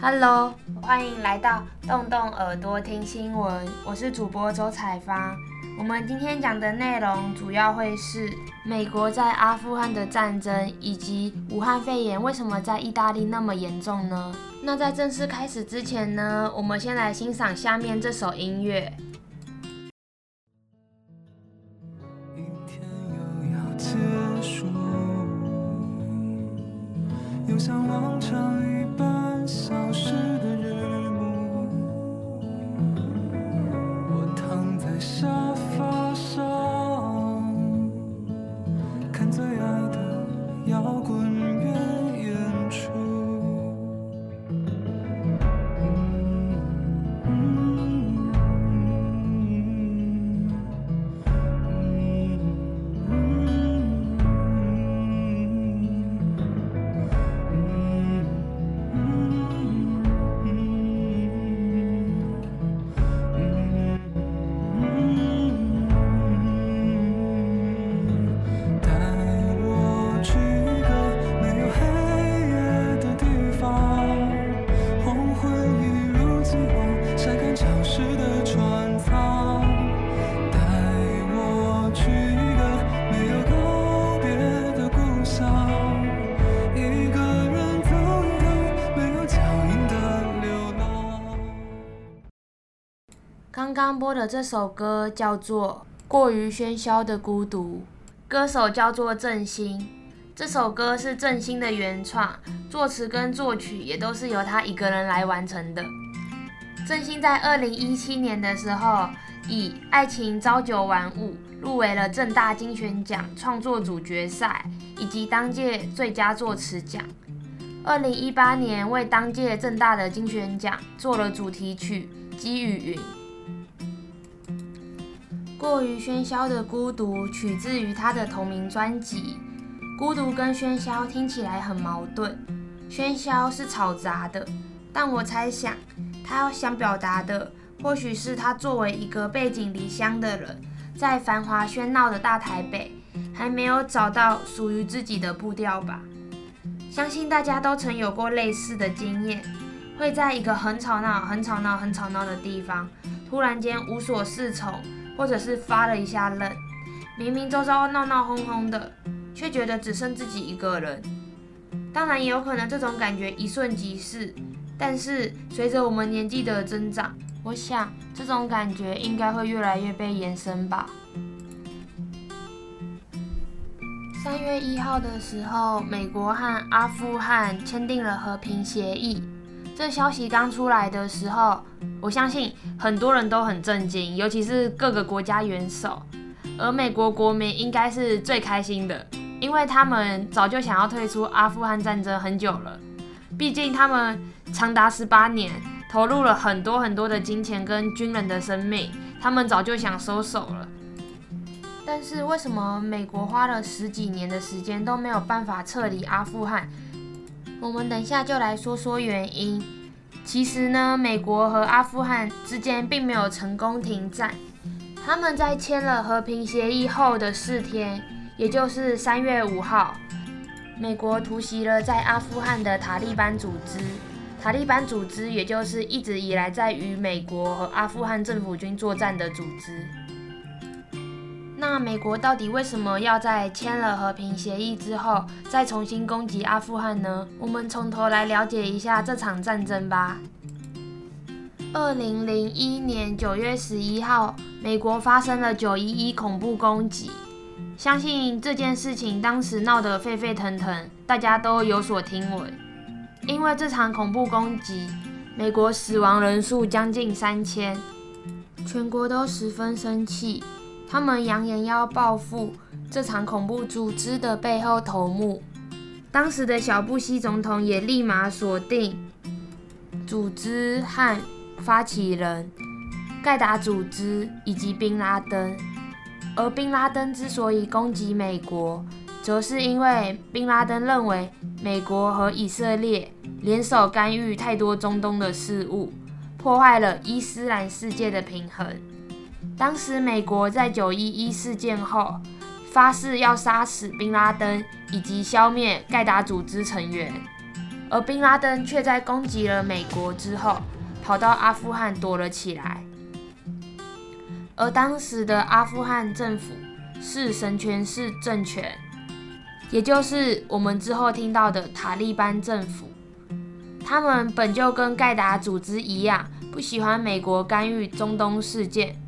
Hello，欢迎来到动动耳朵听新闻。我是主播周彩芳。我们今天讲的内容主要会是美国在阿富汗的战争，以及武汉肺炎为什么在意大利那么严重呢？那在正式开始之前呢，我们先来欣赏下面这首音乐。像往常一般消失的人是的，传放带我去一个没有特别的故刚刚播的这首歌叫做《过于喧嚣的孤独》，歌手叫做郑兴。这首歌是郑兴的原创，作词跟作曲也都是由他一个人来完成的。郑兴在二零一七年的时候，以《爱情朝九晚五》入围了正大金选奖创作组决赛，以及当届最佳作词奖。二零一八年为当届正大的金选奖做了主题曲《积雨云》。过于喧嚣的孤独，取自于他的同名专辑。孤独跟喧嚣听起来很矛盾，喧嚣是吵杂的，但我猜想他想表达的，或许是他作为一个背井离乡的人，在繁华喧闹的大台北，还没有找到属于自己的步调吧。相信大家都曾有过类似的经验，会在一个很吵闹、很吵闹、很吵闹的地方，突然间无所适从。或者是发了一下愣，明明周遭闹闹哄哄的，却觉得只剩自己一个人。当然也有可能这种感觉一瞬即逝，但是随着我们年纪的增长，我想这种感觉应该会越来越被延伸吧。三月一号的时候，美国和阿富汗签订了和平协议。这消息刚出来的时候，我相信很多人都很震惊，尤其是各个国家元首。而美国国民应该是最开心的，因为他们早就想要退出阿富汗战争很久了。毕竟他们长达十八年投入了很多很多的金钱跟军人的生命，他们早就想收手了。但是为什么美国花了十几年的时间都没有办法撤离阿富汗？我们等一下就来说说原因。其实呢，美国和阿富汗之间并没有成功停战。他们在签了和平协议后的四天，也就是三月五号，美国突袭了在阿富汗的塔利班组织。塔利班组织也就是一直以来在与美国和阿富汗政府军作战的组织。那美国到底为什么要在签了和平协议之后再重新攻击阿富汗呢？我们从头来了解一下这场战争吧。二零零一年九月十一号，美国发生了九一一恐怖攻击，相信这件事情当时闹得沸沸腾腾，大家都有所听闻。因为这场恐怖攻击，美国死亡人数将近三千，全国都十分生气。他们扬言要报复这场恐怖组织的背后头目。当时的小布希总统也立马锁定组织和发起人盖达组织以及宾拉登。而宾拉登之所以攻击美国，则是因为宾拉登认为美国和以色列联手干预太多中东的事务，破坏了伊斯兰世界的平衡。当时，美国在九一一事件后发誓要杀死宾拉登以及消灭盖达组织成员，而宾拉登却在攻击了美国之后，跑到阿富汗躲了起来。而当时的阿富汗政府是神权式政权，也就是我们之后听到的塔利班政府。他们本就跟盖达组织一样，不喜欢美国干预中东事件，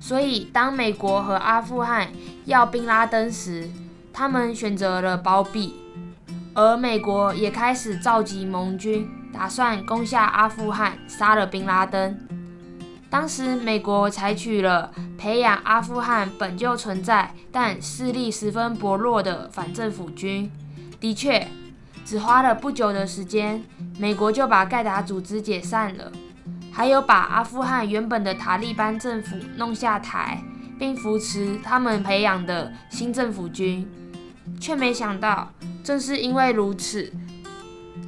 所以当美国和阿富汗要宾拉登时，他们选择了包庇。而美国也开始召集盟军，打算攻下阿富汗，杀了宾拉登。当时，美国采取了培养阿富汗本就存在但势力十分薄弱的反政府军。的确，只花了不久的时间，美国就把盖达组织解散了，还有把阿富汗原本的塔利班政府弄下台，并扶持他们培养的新政府军。却没想到，正是因为如此，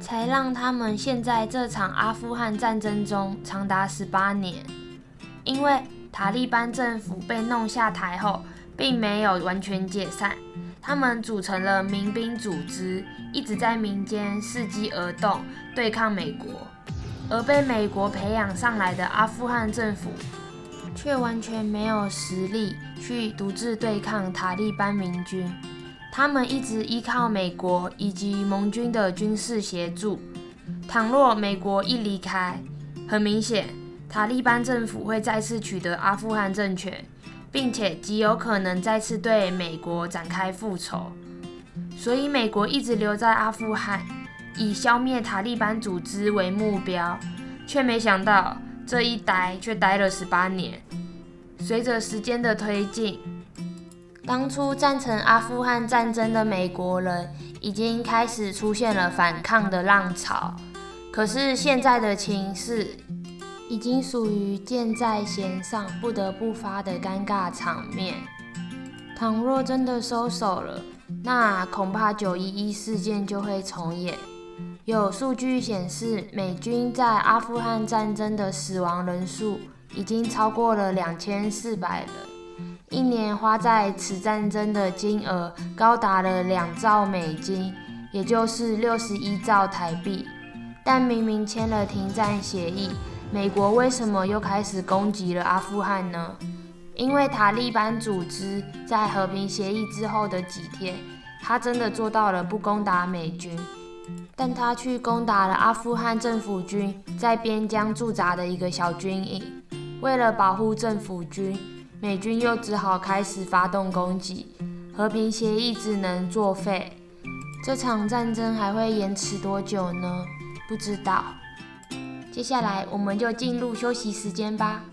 才让他们陷在这场阿富汗战争中长达十八年。因为塔利班政府被弄下台后，并没有完全解散，他们组成了民兵组织，一直在民间伺机而动，对抗美国。而被美国培养上来的阿富汗政府，却完全没有实力去独自对抗塔利班民军。他们一直依靠美国以及盟军的军事协助。倘若美国一离开，很明显。塔利班政府会再次取得阿富汗政权，并且极有可能再次对美国展开复仇。所以，美国一直留在阿富汗，以消灭塔利班组织为目标，却没想到这一待却待了十八年。随着时间的推进，当初赞成阿富汗战争的美国人已经开始出现了反抗的浪潮。可是现在的情势，已经属于箭在弦上，不得不发的尴尬场面。倘若真的收手了，那恐怕九一一事件就会重演。有数据显示，美军在阿富汗战争的死亡人数已经超过了两千四百人，一年花在此战争的金额高达了两兆美金，也就是六十一兆台币。但明明签了停战协议。美国为什么又开始攻击了阿富汗呢？因为塔利班组织在和平协议之后的几天，他真的做到了不攻打美军，但他去攻打了阿富汗政府军在边疆驻扎的一个小军营。为了保护政府军，美军又只好开始发动攻击，和平协议只能作废。这场战争还会延迟多久呢？不知道。接下来，我们就进入休息时间吧。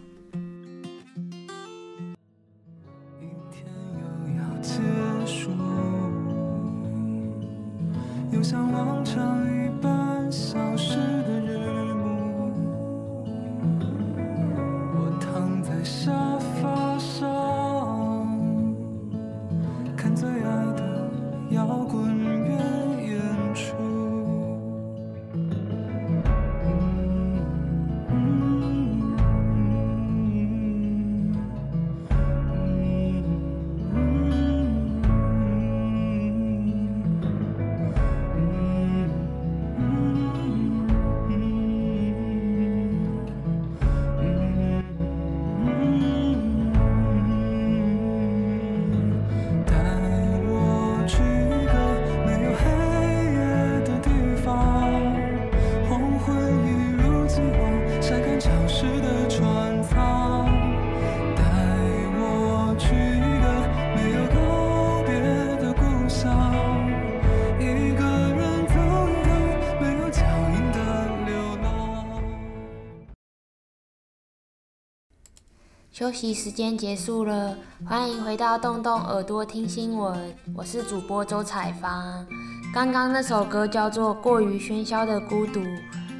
休息时间结束了，欢迎回到动动耳朵听新闻。我是主播周采芳。刚刚那首歌叫做《过于喧嚣的孤独》，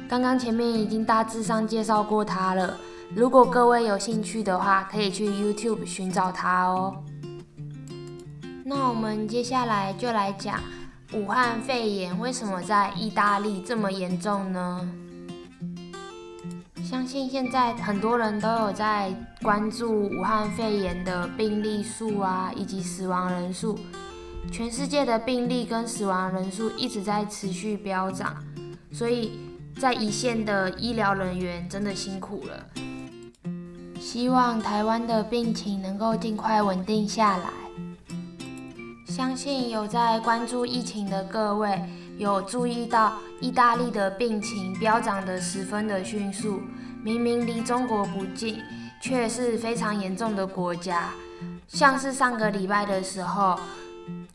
刚刚前面已经大致上介绍过它了。如果各位有兴趣的话，可以去 YouTube 寻找它哦。那我们接下来就来讲武汉肺炎为什么在意大利这么严重呢？相信现在很多人都有在关注武汉肺炎的病例数啊，以及死亡人数。全世界的病例跟死亡人数一直在持续飙涨，所以在一线的医疗人员真的辛苦了。希望台湾的病情能够尽快稳定下来。相信有在关注疫情的各位，有注意到意大利的病情飙涨得十分的迅速。明明离中国不近，却是非常严重的国家。像是上个礼拜的时候，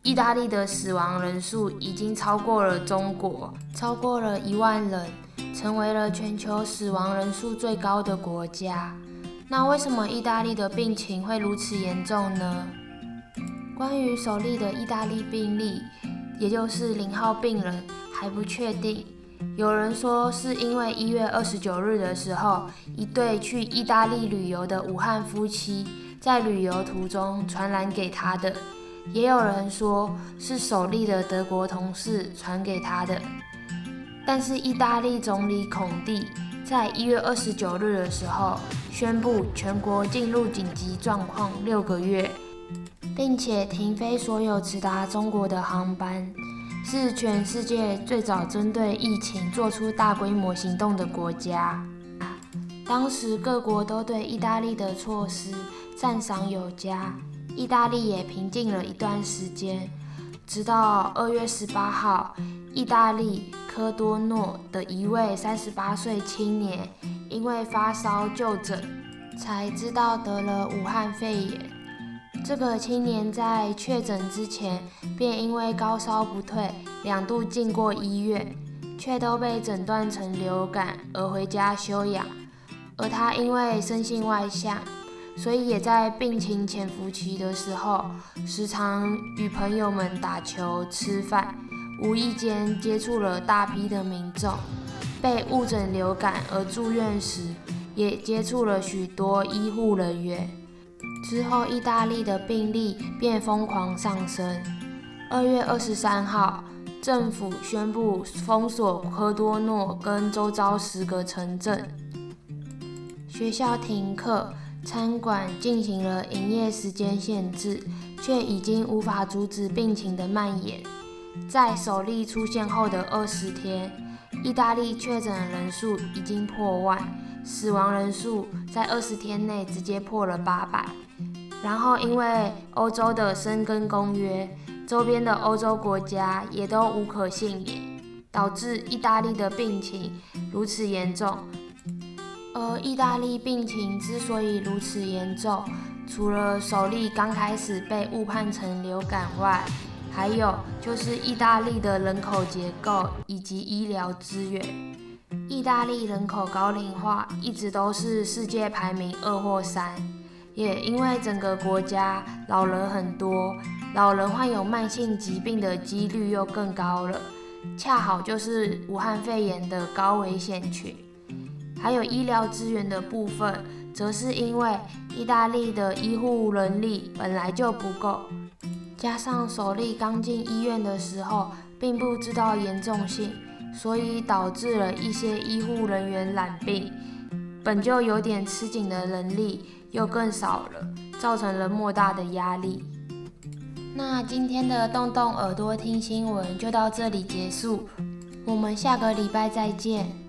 意大利的死亡人数已经超过了中国，超过了一万人，成为了全球死亡人数最高的国家。那为什么意大利的病情会如此严重呢？关于首例的意大利病例，也就是零号病人，还不确定。有人说是因为一月二十九日的时候，一对去意大利旅游的武汉夫妻在旅游途中传染给他的，也有人说是首例的德国同事传给他的。但是意大利总理孔蒂在一月二十九日的时候宣布全国进入紧急状况六个月，并且停飞所有直达中国的航班。是全世界最早针对疫情做出大规模行动的国家。当时各国都对意大利的措施赞赏有加，意大利也平静了一段时间。直到二月十八号，意大利科多诺的一位三十八岁青年因为发烧就诊，才知道得了武汉肺炎。这个青年在确诊之前便因为高烧不退，两度进过医院，却都被诊断成流感而回家休养。而他因为生性外向，所以也在病情潜伏期的时候，时常与朋友们打球、吃饭，无意间接触了大批的民众。被误诊流感而住院时，也接触了许多医护人员。之后，意大利的病例便疯狂上升。二月二十三号，政府宣布封锁科多诺跟周遭十个城镇，学校停课，餐馆进行了营业时间限制，却已经无法阻止病情的蔓延。在首例出现后的二十天，意大利确诊人数已经破万，死亡人数在二十天内直接破了八百。然后，因为欧洲的申根公约，周边的欧洲国家也都无可幸免，导致意大利的病情如此严重。而意大利病情之所以如此严重，除了首例刚开始被误判成流感外，还有就是意大利的人口结构以及医疗资源。意大利人口高龄化一直都是世界排名二或三。也因为整个国家老人很多，老人患有慢性疾病的几率又更高了，恰好就是武汉肺炎的高危险群。还有医疗资源的部分，则是因为意大利的医护人力本来就不够，加上首例刚进医院的时候并不知道严重性，所以导致了一些医护人员染病，本就有点吃紧的人力。又更少了，造成了莫大的压力。那今天的动动耳朵听新闻就到这里结束，我们下个礼拜再见。